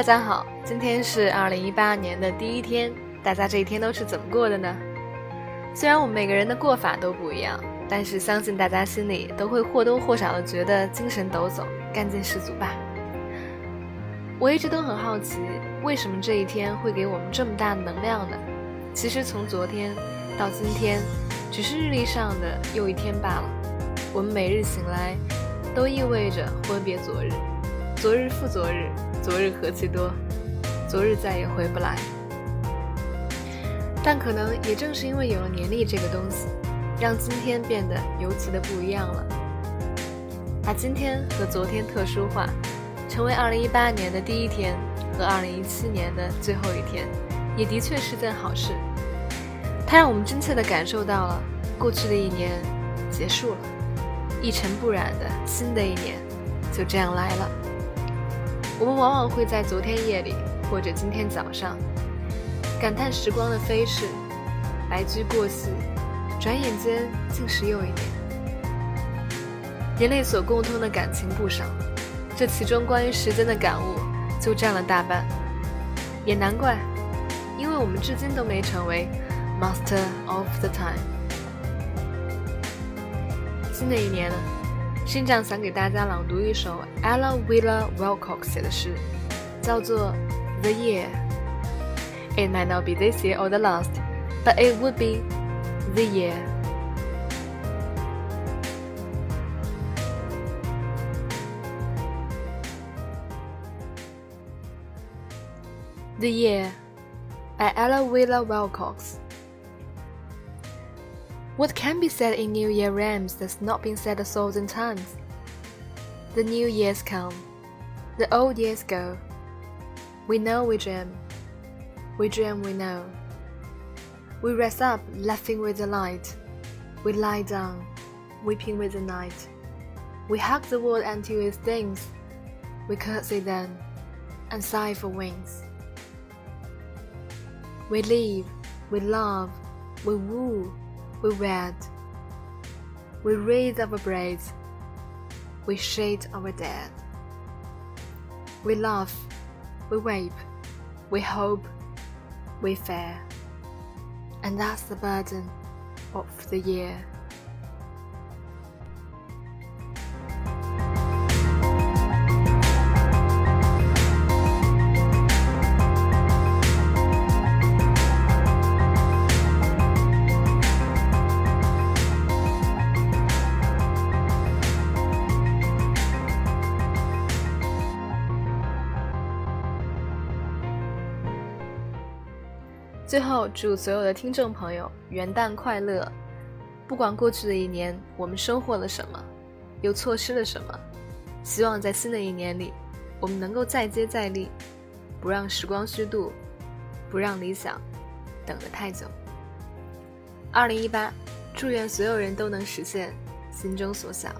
大家好，今天是二零一八年的第一天，大家这一天都是怎么过的呢？虽然我们每个人的过法都不一样，但是相信大家心里都会或多或少的觉得精神抖擞、干劲十足吧。我一直都很好奇，为什么这一天会给我们这么大的能量呢？其实从昨天到今天，只是日历上的又一天罢了。我们每日醒来，都意味着挥别昨日，昨日复昨日，昨日何其多，昨日再也回不来。但可能也正是因为有了年历这个东西，让今天变得尤其的不一样了，把今天和昨天特殊化，成为2018年的第一天和2017年的最后一天，也的确是件好事。它让我们真切地感受到了过去的一年结束了，一尘不染的新的一年就这样来了。我们往往会在昨天夜里或者今天早上。感叹时光的飞逝，白驹过隙，转眼间竟是又一年。人类所共通的感情不少，这其中关于时间的感悟就占了大半。也难怪，因为我们至今都没成为 master of the time。新的一年了，新长想给大家朗读一首 Ella Wheeler Wilcox 写的诗，叫做《The Year》。It might not be this year or the last, but it would be the year. The Year by Ella Wheeler Wilcox. What can be said in New Year rhymes that's not been said a thousand times? The new years come, the old years go. We know we dream, we dream we know. We rise up laughing with the light. We lie down, weeping with the night. We hug the world until it stings. We curtsy then and sigh for wings. We live, we love, we woo, we wed. We raise our braids, we shade our dead. We laugh, we weep, we hope, we fear. And that's the burden of the year. 最后，祝所有的听众朋友元旦快乐！不管过去的一年我们收获了什么，又错失了什么，希望在新的一年里，我们能够再接再厉，不让时光虚度，不让理想等得太久。二零一八，祝愿所有人都能实现心中所想。